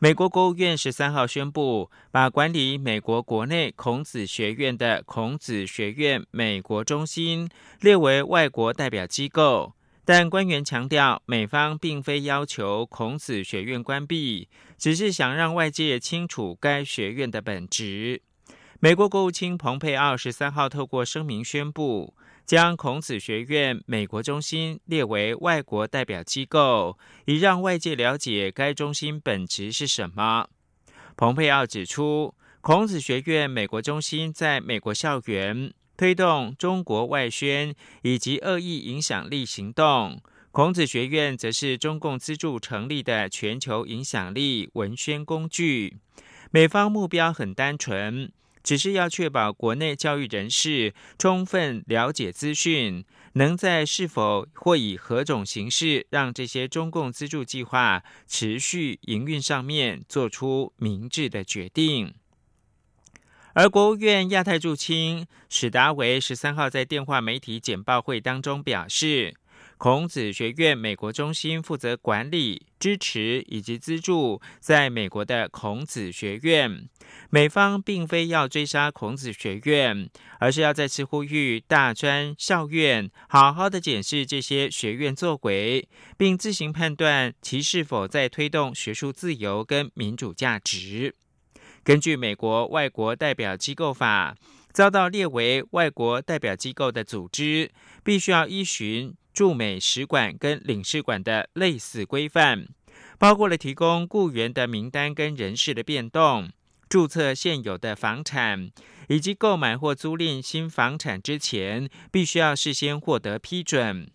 美国国务院十三号宣布，把管理美国国内孔子学院的孔子学院美国中心列为外国代表机构，但官员强调，美方并非要求孔子学院关闭，只是想让外界清楚该学院的本质。美国国务卿蓬佩奥十三号透过声明宣布。将孔子学院美国中心列为外国代表机构，以让外界了解该中心本质是什么。蓬佩奥指出，孔子学院美国中心在美国校园推动中国外宣以及恶意影响力行动，孔子学院则是中共资助成立的全球影响力文宣工具。美方目标很单纯。只是要确保国内教育人士充分了解资讯，能在是否或以何种形式让这些中共资助计划持续营运上面做出明智的决定。而国务院亚太驻青史达维十三号在电话媒体简报会当中表示。孔子学院美国中心负责管理、支持以及资助在美国的孔子学院。美方并非要追杀孔子学院，而是要再次呼吁大专校院好好的检视这些学院作为，并自行判断其是否在推动学术自由跟民主价值。根据美国外国代表机构法，遭到列为外国代表机构的组织，必须要依循。驻美使馆跟领事馆的类似规范，包括了提供雇员的名单跟人事的变动、注册现有的房产，以及购买或租赁新房产之前，必须要事先获得批准。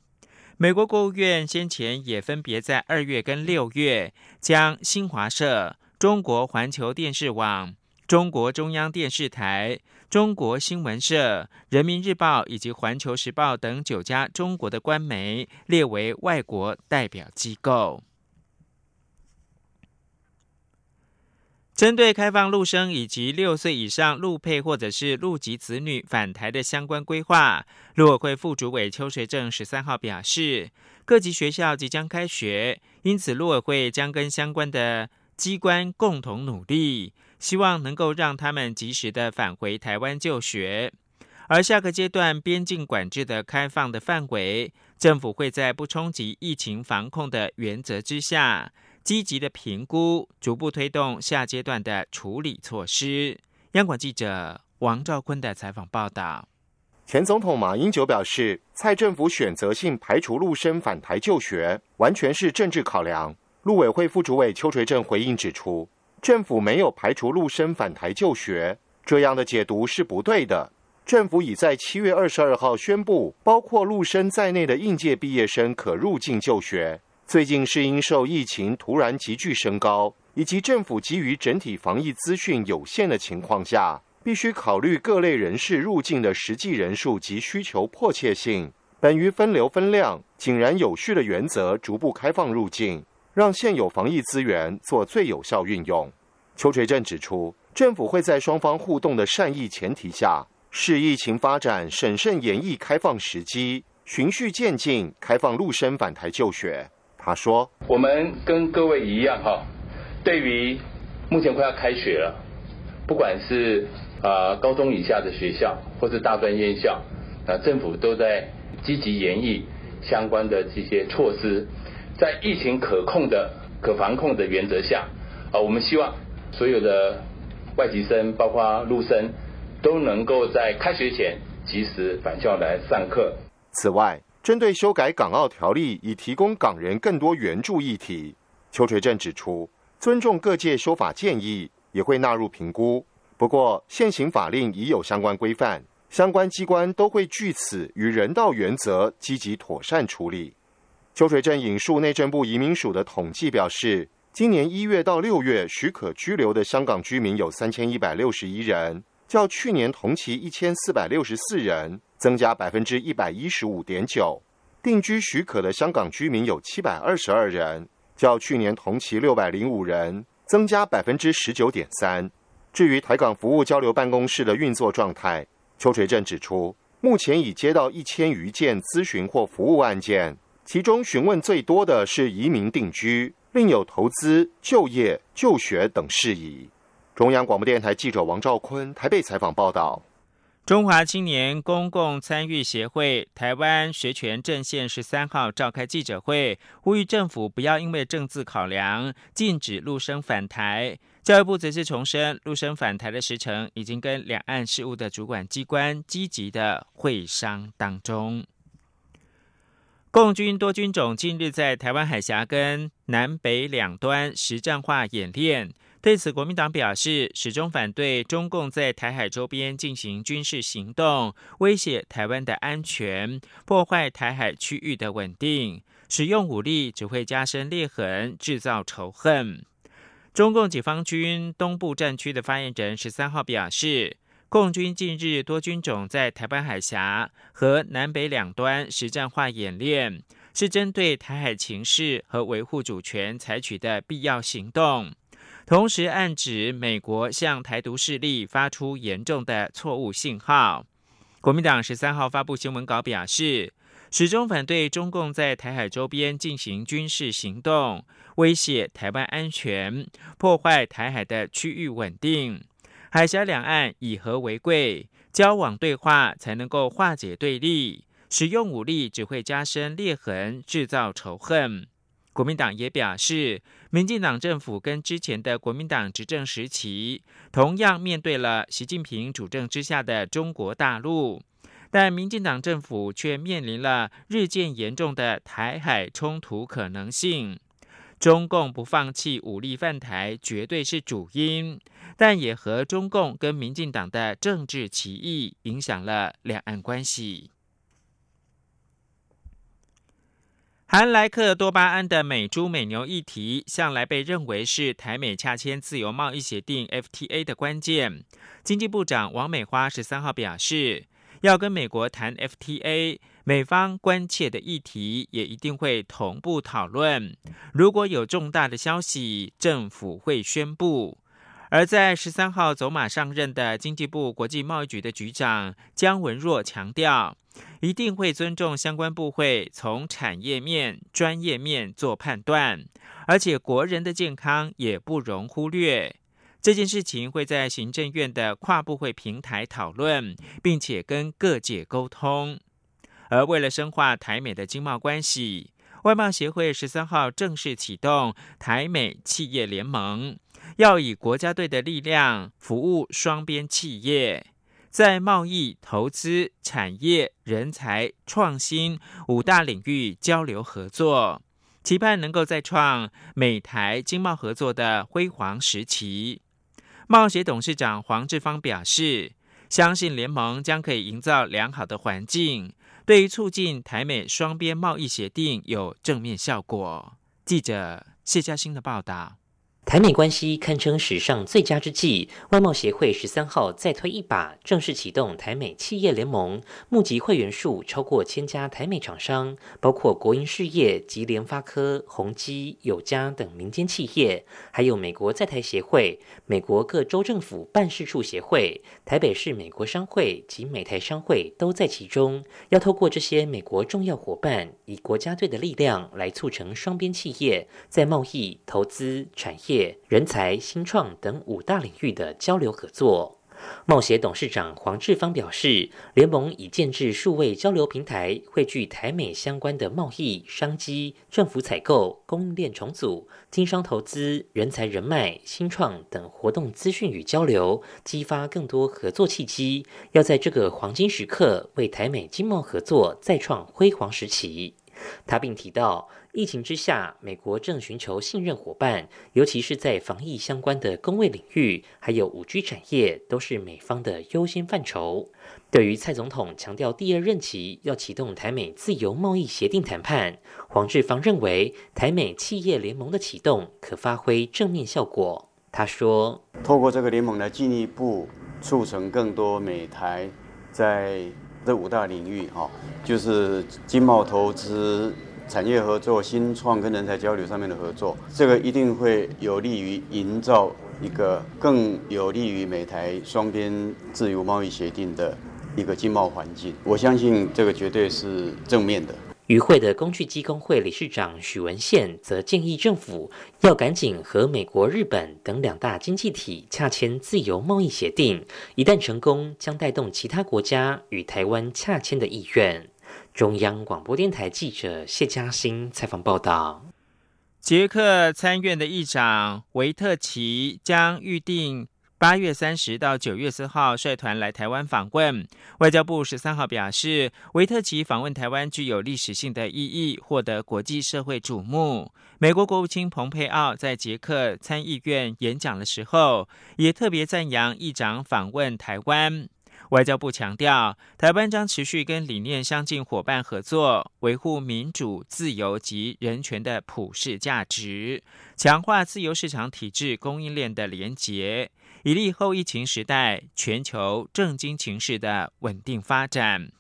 美国国务院先前也分别在二月跟六月，将新华社、中国环球电视网。中国中央电视台、中国新闻社、人民日报以及环球时报等九家中国的官媒列为外国代表机构。针对开放陆生以及六岁以上陆配或者是陆籍子女返台的相关规划，陆委会副主委邱学正十三号表示，各级学校即将开学，因此陆委会将跟相关的机关共同努力。希望能够让他们及时的返回台湾就学，而下个阶段边境管制的开放的范围，政府会在不冲击疫情防控的原则之下，积极的评估，逐步推动下阶段的处理措施。央广记者王兆坤的采访报道。前总统马英九表示，蔡政府选择性排除陆生返台就学，完全是政治考量。陆委会副主委邱垂正回应指出。政府没有排除陆生返台就学，这样的解读是不对的。政府已在七月二十二号宣布，包括陆生在内的应届毕业生可入境就学。最近是因受疫情突然急剧升高，以及政府基于整体防疫资讯有限的情况下，必须考虑各类人士入境的实际人数及需求迫切性，本于分流分量、井然有序的原则，逐步开放入境。让现有防疫资源做最有效运用。邱垂正指出，政府会在双方互动的善意前提下，视疫情发展，审慎演绎开放时机，循序渐进开放陆生返台就学。他说：“我们跟各位一样哈，对于目前快要开学了，不管是啊高中以下的学校，或是大专院校，啊政府都在积极演绎相关的这些措施。”在疫情可控的、可防控的原则下，啊，我们希望所有的外籍生，包括陆生，都能够在开学前及时返校来上课。此外，针对修改港澳条例以提供港人更多援助议题，邱垂正指出，尊重各界修法建议，也会纳入评估。不过，现行法令已有相关规范，相关机关都会据此与人道原则积极妥善处理。邱水镇引述内政部移民署的统计表示，今年一月到六月许可居留的香港居民有三千一百六十一人，较去年同期一千四百六十四人增加百分之一百一十五点九。定居许可的香港居民有七百二十二人，较去年同期六百零五人增加百分之十九点三。至于台港服务交流办公室的运作状态，邱垂正指出，目前已接到一千余件咨询或服务案件，其中询问最多的是移民定居，另有投资、就业、就学等事宜。中央广播电台记者王兆坤台北采访报道。中华青年公共参与协会台湾学权阵线十三号召开记者会，呼吁政府不要因为政治考量禁止陆生返台。教育部则是重申，陆生返台的时程已经跟两岸事务的主管机关积极的会商当中。共军多军种近日在台湾海峡跟南北两端实战化演练。对此，国民党表示，始终反对中共在台海周边进行军事行动，威胁台湾的安全，破坏台海区域的稳定。使用武力只会加深裂痕，制造仇恨。中共解放军东部战区的发言人十三号表示，共军近日多军种在台湾海峡和南北两端实战化演练，是针对台海情势和维护主权采取的必要行动。同时暗指美国向台独势力发出严重的错误信号。国民党十三号发布新闻稿表示，始终反对中共在台海周边进行军事行动，威胁台湾安全，破坏台海的区域稳定。海峡两岸以和为贵，交往对话才能够化解对立，使用武力只会加深裂痕，制造仇恨。国民党也表示，民进党政府跟之前的国民党执政时期，同样面对了习近平主政之下的中国大陆，但民进党政府却面临了日渐严重的台海冲突可能性。中共不放弃武力犯台，绝对是主因，但也和中共跟民进党的政治歧义影响了两岸关系。含莱克多巴胺的美猪美牛议题，向来被认为是台美洽签自由贸易协定 （FTA） 的关键。经济部长王美花十三号表示，要跟美国谈 FTA，美方关切的议题也一定会同步讨论。如果有重大的消息，政府会宣布。而在十三号走马上任的经济部国际贸易局的局长姜文若强调。一定会尊重相关部会从产业面、专业面做判断，而且国人的健康也不容忽略。这件事情会在行政院的跨部会平台讨论，并且跟各界沟通。而为了深化台美的经贸关系，外贸协会十三号正式启动台美企业联盟，要以国家队的力量服务双边企业。在贸易、投资、产业、人才、创新五大领域交流合作，期盼能够再创美台经贸合作的辉煌时期。贸协董事长黄志芳表示，相信联盟将可以营造良好的环境，对于促进台美双边贸易协定有正面效果。记者谢嘉欣的报道。台美关系堪称史上最佳之际，外贸协会十三号再推一把，正式启动台美企业联盟，募集会员数超过千家台美厂商，包括国营事业及联发科、宏基、友家等民间企业，还有美国在台协会、美国各州政府办事处协会、台北市美国商会及美台商会都在其中。要透过这些美国重要伙伴，以国家队的力量来促成双边企业在贸易、投资、产业。人才、新创等五大领域的交流合作。贸协董事长黄志芳表示，联盟已建制数位交流平台，汇聚台美相关的贸易、商机、政府采购、供应链重组、经商投资、人才人脉、新创等活动资讯与交流，激发更多合作契机。要在这个黄金时刻，为台美经贸合作再创辉煌时期。他并提到。疫情之下，美国正寻求信任伙伴，尤其是在防疫相关的工位领域，还有五 G 产业，都是美方的优先范畴。对于蔡总统强调第二任期要启动台美自由贸易协定谈判，黄志芳认为台美企业联盟的启动可发挥正面效果。他说：“透过这个联盟来进一步促成更多美台在这五大领域哈，就是经贸投资、产业合作、新创跟人才交流上面的合作，这个一定会有利于营造一个更有利于美台双边自由贸易协定的一个经贸环境。我相信这个绝对是正面的。与会的工具机工会理事长许文宪则建议政府要赶紧和美国、日本等两大经济体洽签自由贸易协定，一旦成功，将带动其他国家与台湾洽签的意愿。中央广播电台记者谢嘉欣采访报道。捷克参院的议长维特奇将预定。八月三十到九月四号率团来台湾访问。外交部十三号表示，维特奇访问台湾具有历史性的意义，获得国际社会瞩目。美国国务卿蓬佩奥在捷克参议院演讲的时候，也特别赞扬议长访问台湾。外交部强调，台湾将持续跟理念相近伙伴合作，维护民主、自由及人权的普世价值，强化自由市场体制供应链的连结。以利后疫情时代全球政经情势的稳定发展。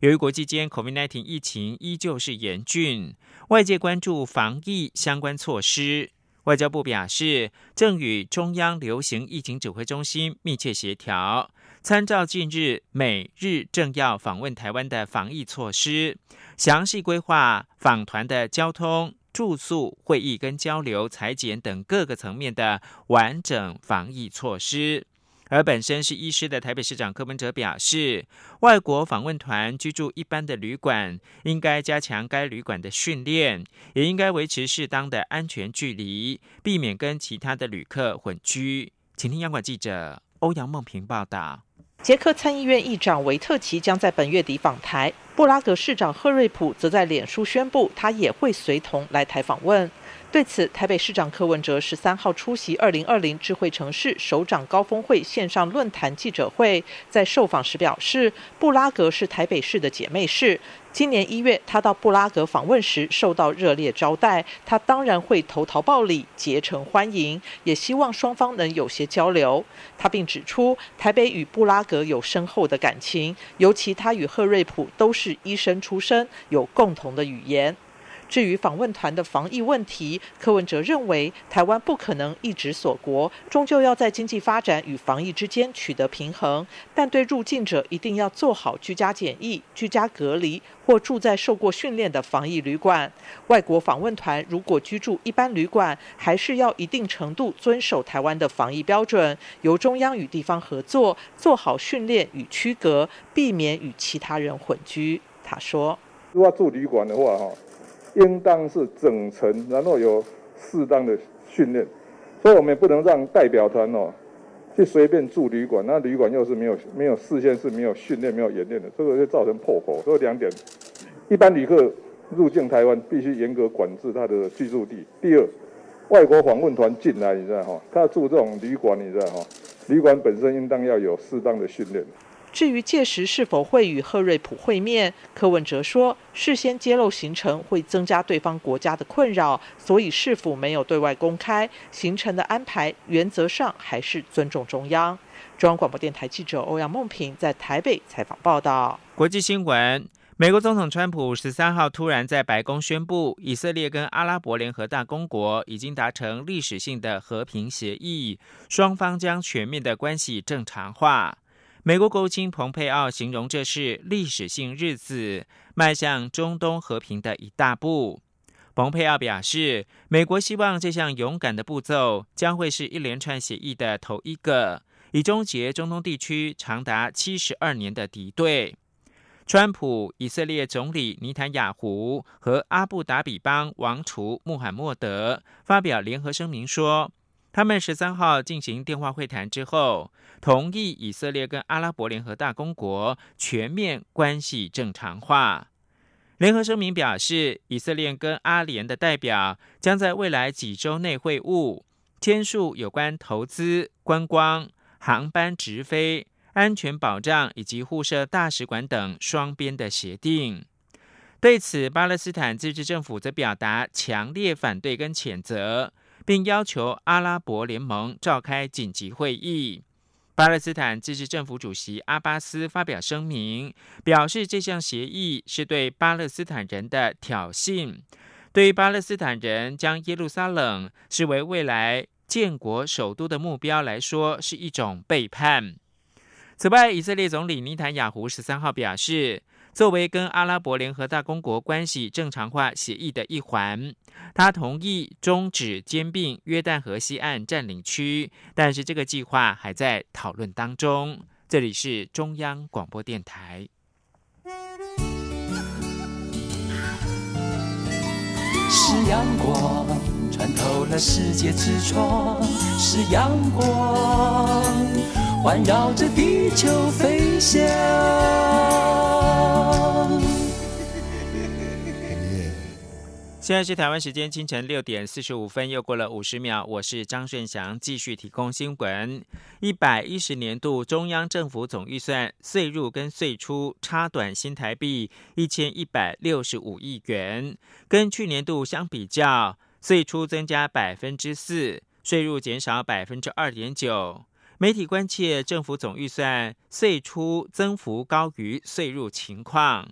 由于国际间 COVID-19 疫情依旧是严峻，外界关注防疫相关措施。外交部表示，正与中央流行疫情指挥中心密切协调，参照近日美日政要访问台湾的防疫措施，详细规划访团的交通。住宿、会议跟交流、裁剪等各个层面的完整防疫措施。而本身是医师的台北市长柯文哲表示，外国访问团居住一般的旅馆，应该加强该旅馆的训练，也应该维持适当的安全距离，避免跟其他的旅客混居。请听央广记者欧阳梦平报道。捷克参议院议长维特奇将在本月底访台，布拉格市长赫瑞普则在脸书宣布，他也会随同来台访问。对此，台北市长柯文哲十三号出席二零二零智慧城市首长高峰会线上论坛记者会，在受访时表示，布拉格是台北市的姐妹市。今年一月，他到布拉格访问时受到热烈招待，他当然会投桃报李，竭诚欢迎，也希望双方能有些交流。他并指出，台北与布拉格有深厚的感情，尤其他与赫瑞普都是医生出身，有共同的语言。至于访问团的防疫问题，柯文哲认为台湾不可能一直锁国，终究要在经济发展与防疫之间取得平衡。但对入境者一定要做好居家检疫、居家隔离或住在受过训练的防疫旅馆。外国访问团如果居住一般旅馆，还是要一定程度遵守台湾的防疫标准，由中央与地方合作，做好训练与区隔，避免与其他人混居。他说：“如果住旅馆的话，哈。”应当是整层，然后有适当的训练，所以我们也不能让代表团哦去随便住旅馆，那旅馆又是没有没有事先是没有训练、没有演练的，这个就造成破口。所以两点：一般旅客入境台湾必须严格管制他的居住地；第二，外国访问团进来，你知道哈，他住这种旅馆，你知道哈，旅馆本身应当要有适当的训练。至于届时是否会与赫瑞普会面，柯文哲说，事先揭露行程会增加对方国家的困扰，所以是否没有对外公开行程的安排，原则上还是尊重中央。中央广播电台记者欧阳梦平在台北采访报道。国际新闻：美国总统川普十三号突然在白宫宣布，以色列跟阿拉伯联合大公国已经达成历史性的和平协议，双方将全面的关系正常化。美国国务卿蓬佩奥形容这是历史性日子，迈向中东和平的一大步。蓬佩奥表示，美国希望这项勇敢的步骤将会是一连串协议的头一个，以终结中东地区长达七十二年的敌对。川普、以色列总理尼坦雅胡和阿布达比邦王储穆罕默德发表联合声明说。他们十三号进行电话会谈之后，同意以色列跟阿拉伯联合大公国全面关系正常化。联合声明表示，以色列跟阿联的代表将在未来几周内会晤，签署有关投资、观光、航班直飞、安全保障以及互设大使馆等双边的协定。对此，巴勒斯坦自治政府则表达强烈反对跟谴责。并要求阿拉伯联盟召开紧急会议，巴勒斯坦自治政府主席阿巴斯发表声明，表示这项协议是对巴勒斯坦人的挑衅，对巴勒斯坦人将耶路撒冷视为未来建国首都的目标来说，是一种背叛。此外，以色列总理尼坦雅胡十三号表示。作为跟阿拉伯联合大公国关系正常化协议的一环，他同意终止兼并约旦河西岸占领区，但是这个计划还在讨论当中。这里是中央广播电台。是阳光穿透了世界之窗，是阳光环绕着地球飞翔。现在是台湾时间清晨六点四十五分，又过了五十秒。我是张顺祥，继续提供新闻。一百一十年度中央政府总预算税入跟税出差短新台币一千一百六十五亿元，跟去年度相比较，税出增加百分之四，税入减少百分之二点九。媒体关切政府总预算税出增幅高于税入情况。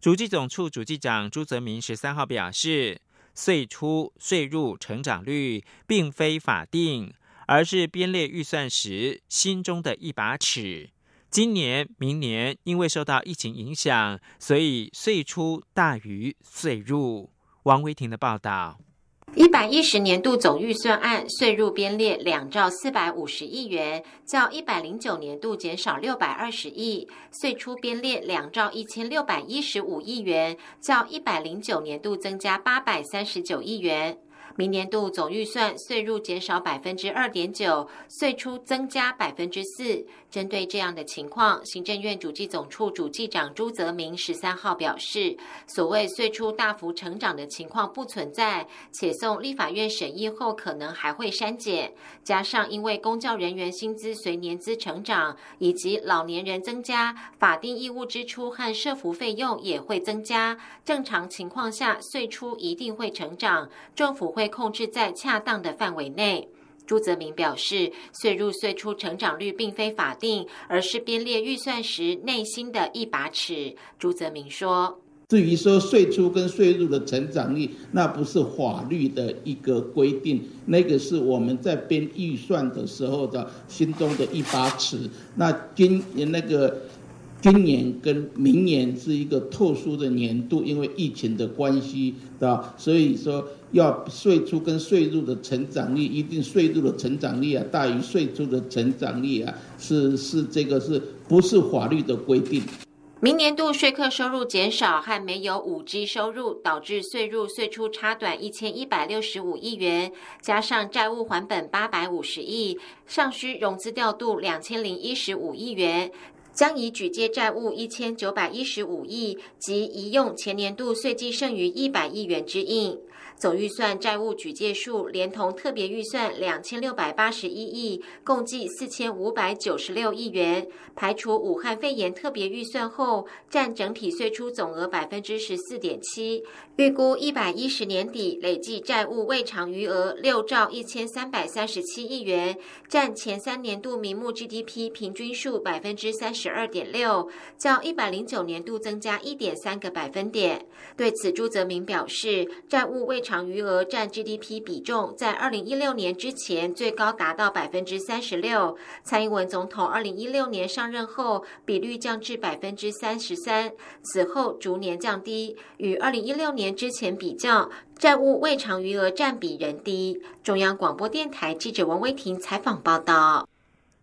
主计总处主计长朱泽明十三号表示，税出税入成长率并非法定，而是编列预算时心中的一把尺。今年、明年因为受到疫情影响，所以税出大于税入。王维婷的报道。一百一十年度总预算案税入编列两兆四百五十亿元，较一百零九年度减少六百二十亿；税出编列两兆一千六百一十五亿元，较一百零九年度增加八百三十九亿元。明年度总预算税入减少百分之二点九，税出增加百分之四。针对这样的情况，行政院主计总处主计长朱泽明十三号表示，所谓税出大幅成长的情况不存在，且送立法院审议后可能还会删减。加上因为公教人员薪资随年资成长，以及老年人增加，法定义务支出和社服费用也会增加。正常情况下，税出一定会成长，政府会控制在恰当的范围内。朱泽明表示，税入税出成长率并非法定，而是编列预算时内心的一把尺。朱泽明说：“至于说税出跟税入的成长率，那不是法律的一个规定，那个是我们在编预算的时候的心中的一把尺。那今那个。”今年跟明年是一个特殊的年度，因为疫情的关系，对吧？所以说要税出跟税入的成长率，一定税入的成长率啊大于税出的成长率啊，是是这个是不是法律的规定？明年度税客收入减少和没有五 G 收入，导致税入税出差短一千一百六十五亿元，加上债务还本八百五十亿，尚需融资调度两千零一十五亿元。将以举借债务一千九百一十五亿及移用前年度税计剩余一百亿元之应。总预算债务举借数连同特别预算两千六百八十一亿，共计四千五百九十六亿元。排除武汉肺炎特别预算后，占整体税出总额百分之十四点七。预估一百一十年底累计债务未偿余额六兆一千三百三十七亿元，占前三年度名目 GDP 平均数百分之三十二点六，较一百零九年度增加一点三个百分点。对此，朱泽明表示，债务未偿。偿余额占 GDP 比重，在二零一六年之前最高达到百分之三十六。蔡英文总统二零一六年上任后，比率降至百分之三十三，此后逐年降低。与二零一六年之前比较，债务未偿余额占比仍低。中央广播电台记者王威婷采访报道。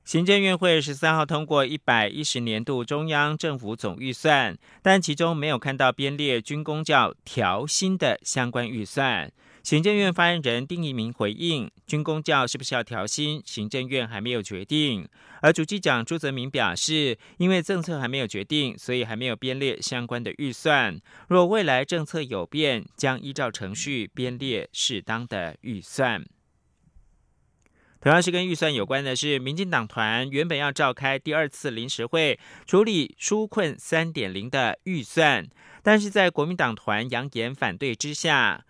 行政院会十三号通过一百一十年度中央政府总预算，但其中没有看到编列军工教调薪的相关预算。行政院发言人丁一鸣回应：军工教是不是要调薪，行政院还没有决定。而主机长朱泽明表示，因为政策还没有决定，所以还没有编列相关的预算。若未来政策有变，将依照程序编列适当的预算。同样是跟预算有关的是，民进党团原本要召开第二次临时会处理纾困三点零的预算，但是在国民党团扬言反对之下，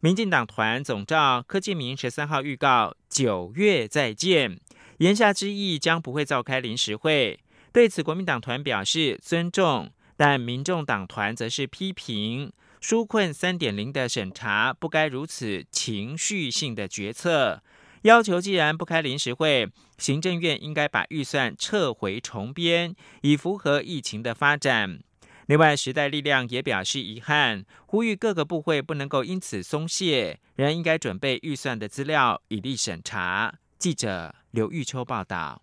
民进党团总召柯建明十三号预告九月再见。言下之意将不会召开临时会。对此，国民党团表示尊重，但民众党团则是批评纾困三点零的审查不该如此情绪性的决策，要求既然不开临时会，行政院应该把预算撤回重编，以符合疫情的发展。另外，时代力量也表示遗憾，呼吁各个部会不能够因此松懈，仍应该准备预算的资料以利审查。记者刘玉秋报道。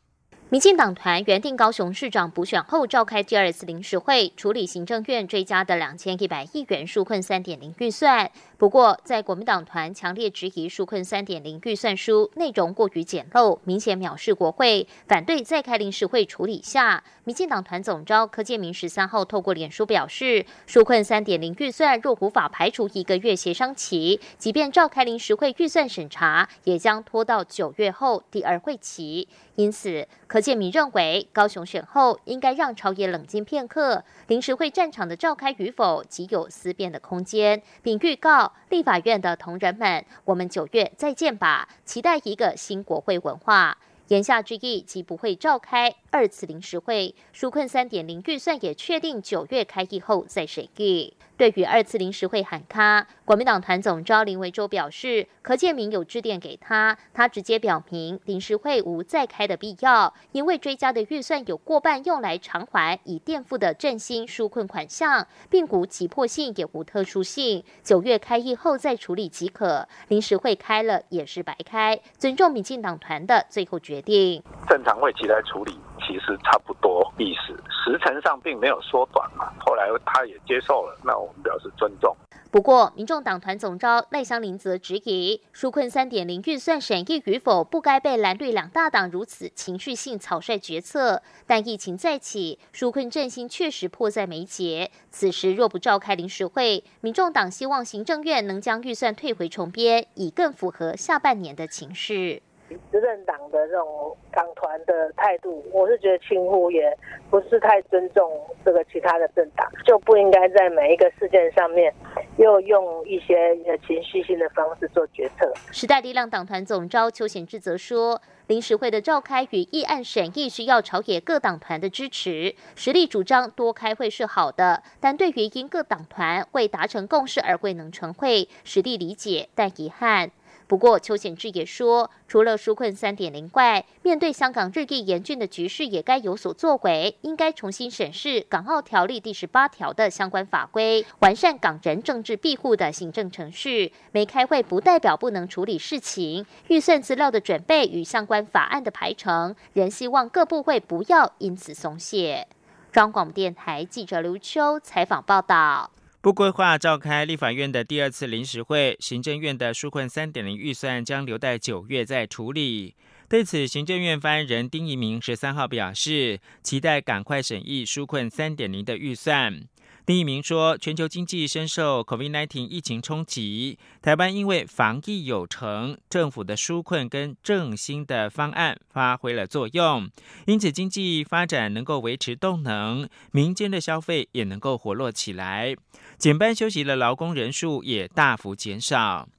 民进党团原定高雄市长补选后召开第二次临时会，处理行政院追加的两千一百亿元纾困三点零预算。不过，在国民党团强烈质疑纾困三点零预算书内容过于简陋，明显藐视国会，反对再开临时会处理下，民进党团总召柯建明十三号透过脸书表示，纾困三点零预算若无法排除一个月协商期，即便召开临时会预算审查，也将拖到九月后第二会期。因此，柯建明认为，高雄选后应该让朝野冷静片刻，临时会战场的召开与否极有思辨的空间，并预告立法院的同仁们，我们九月再见吧，期待一个新国会文化。言下之意，即不会召开二次临时会，纾困三点零预算也确定九月开议后再审议。对于二次临时会喊卡，国民党团总召林维洲表示，柯建明有致电给他，他直接表明临时会无再开的必要，因为追加的预算有过半用来偿还已垫付的振兴纾困款项，并无急迫性也无特殊性，九月开议后再处理即可。临时会开了也是白开，尊重民进党团的最后决定。正常会起来处理。其实差不多意思，时程上并没有缩短嘛。后来他也接受了，那我们表示尊重。不过，民众党团总召赖香林则质疑，纾困三点零预算审议与否，不该被蓝绿两大党如此情绪性草率决策。但疫情再起，纾困振兴确实迫在眉睫。此时若不召开临时会，民众党希望行政院能将预算退回重编，以更符合下半年的情势。执政党的这种党团的态度，我是觉得轻忽，也不是太尊重这个其他的政党，就不应该在每一个事件上面又用一些情绪性的方式做决策。时代力量党团总召邱显志则说，临时会的召开与议案审议需要朝野各党团的支持，实力主张多开会是好的，但对于因各党团未达成共识而未能成会，实力理解，但遗憾。不过，邱显志也说，除了纾困三点零外，面对香港日益严峻的局势，也该有所作为，应该重新审视《港澳条例》第十八条的相关法规，完善港人政治庇护的行政程序。没开会不代表不能处理事情，预算资料的准备与相关法案的排程，仍希望各部会不要因此松懈。中广电台记者刘秋采访报道。不规划召开立法院的第二次临时会，行政院的纾困三点零预算将留待九月再处理。对此，行政院发言人丁仪明十三号表示，期待赶快审议纾困三点零的预算。丁一明说，全球经济深受 COVID-19 疫情冲击，台湾因为防疫有成，政府的纾困跟振兴的方案发挥了作用，因此经济发展能够维持动能，民间的消费也能够活络起来，减班休息的劳工人数也大幅减少。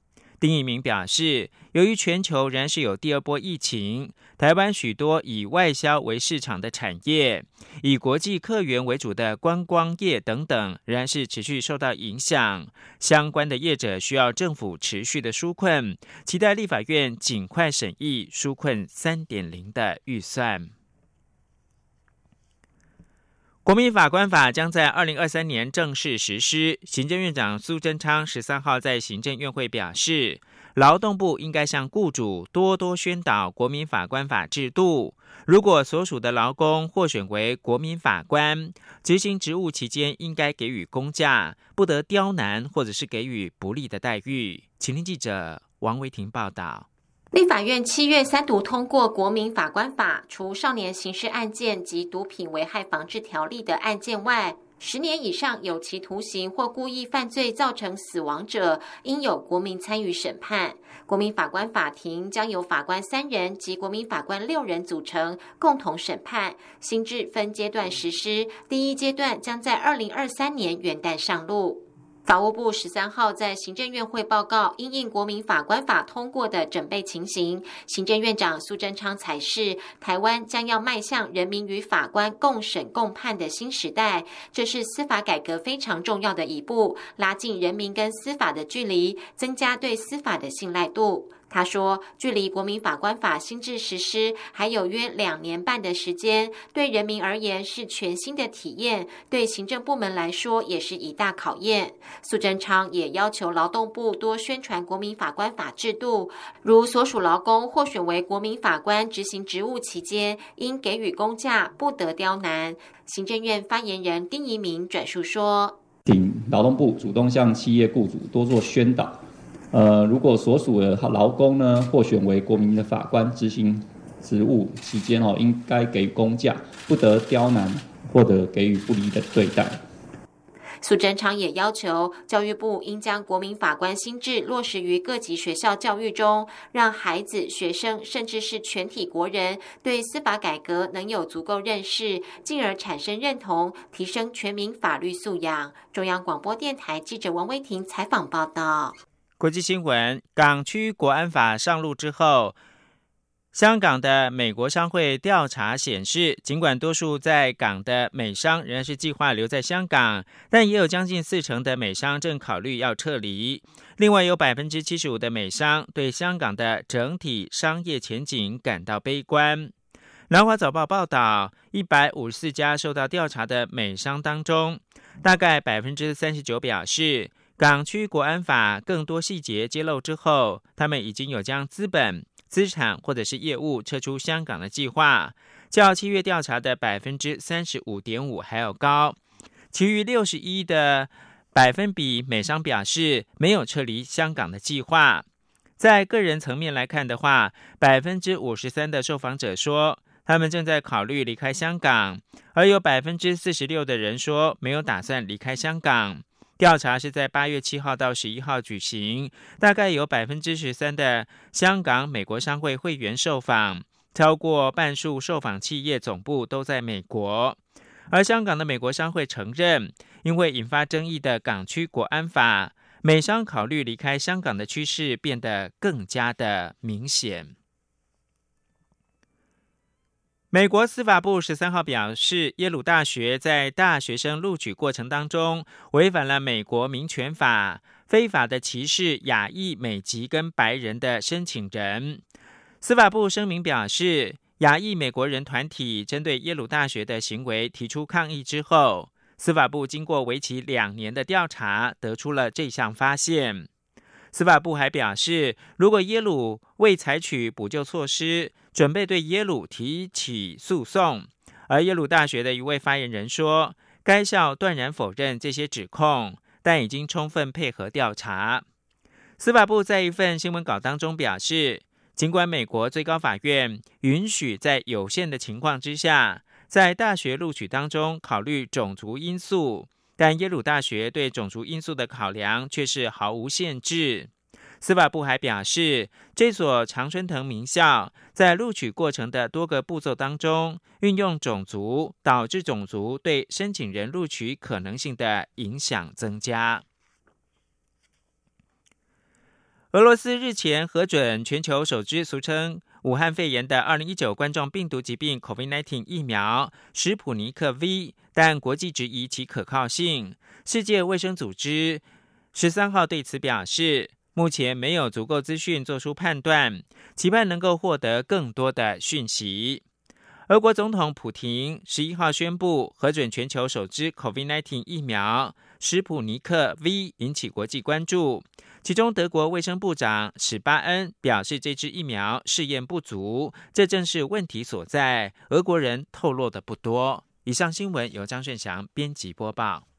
丁一鸣表示，由于全球仍然是有第二波疫情，台湾许多以外销为市场的产业，以国际客源为主的观光业等等，仍然是持续受到影响。相关的业者需要政府持续的纾困，期待立法院尽快审议纾困三点零的预算。国民法官法将在二零二三年正式实施。行政院长苏贞昌十三号在行政院会表示，劳动部应该向雇主多多宣导国民法官法制度。如果所属的劳工获选为国民法官，执行职务期间应该给予公假，不得刁难或者是给予不利的待遇。请听记者王维婷报道。立法院七月三读通过《国民法官法》，除少年刑事案件及毒品危害防治条例的案件外，十年以上有期徒刑或故意犯罪造成死亡者，应有国民参与审判。国民法官法庭将由法官三人及国民法官六人组成，共同审判。新制分阶段实施，第一阶段将在二零二三年元旦上路。法务部十三号在行政院会报告应应国民法官法通过的准备情形，行政院长苏贞昌才是台湾将要迈向人民与法官共审共判的新时代，这是司法改革非常重要的一步，拉近人民跟司法的距离，增加对司法的信赖度。他说：“距离国民法官法新制实施还有约两年半的时间，对人民而言是全新的体验，对行政部门来说也是一大考验。”苏贞昌也要求劳动部多宣传国民法官法制度，如所属劳工获选为国民法官执行职务期间，应给予公假，不得刁难。行政院发言人丁仪明转述说：“请劳动部主动向企业雇主多做宣导。”呃，如果所属的劳工呢获选为国民的法官执行职务期间哦，应该给公假，不得刁难或者给予不利的对待。苏贞昌也要求教育部应将国民法官心智落实于各级学校教育中，让孩子、学生甚至是全体国人对司法改革能有足够认识，进而产生认同，提升全民法律素养。中央广播电台记者王威婷采访报道。国际新闻：港区国安法上路之后，香港的美国商会调查显示，尽管多数在港的美商仍然是计划留在香港，但也有将近四成的美商正考虑要撤离。另外，有百分之七十五的美商对香港的整体商业前景感到悲观。南华早报报道，一百五十四家受到调查的美商当中，大概百分之三十九表示。港区国安法更多细节揭露之后，他们已经有将资本、资产或者是业务撤出香港的计划，较七月调查的百分之三十五点五还要高。其余六十一的百分比，美商表示没有撤离香港的计划。在个人层面来看的话，百分之五十三的受访者说他们正在考虑离开香港，而有百分之四十六的人说没有打算离开香港。调查是在八月七号到十一号举行，大概有百分之十三的香港美国商会会员受访，超过半数受访企业总部都在美国。而香港的美国商会承认，因为引发争议的港区国安法，美商考虑离开香港的趋势变得更加的明显。美国司法部十三号表示，耶鲁大学在大学生录取过程当中违反了美国民权法，非法的歧视亚裔、美籍跟白人的申请人。司法部声明表示，亚裔美国人团体针对耶鲁大学的行为提出抗议之后，司法部经过为期两年的调查，得出了这项发现。司法部还表示，如果耶鲁未采取补救措施，准备对耶鲁提起诉讼，而耶鲁大学的一位发言人说，该校断然否认这些指控，但已经充分配合调查。司法部在一份新闻稿当中表示，尽管美国最高法院允许在有限的情况之下，在大学录取当中考虑种族因素，但耶鲁大学对种族因素的考量却是毫无限制。司法部还表示，这所常春藤名校在录取过程的多个步骤当中，运用种族，导致种族对申请人录取可能性的影响增加。俄罗斯日前核准全球首支俗称武汉肺炎的二零一九冠状病毒疾病 （COVID-19） 疫苗——史普尼克 V，但国际质疑其可靠性。世界卫生组织十三号对此表示。目前没有足够资讯做出判断，期盼能够获得更多的讯息。俄国总统普廷十一号宣布核准全球首支 COVID-19 疫苗——史普尼克 V，引起国际关注。其中，德国卫生部长史巴恩表示，这支疫苗试验不足，这正是问题所在。俄国人透露的不多。以上新闻由张顺祥编辑播报。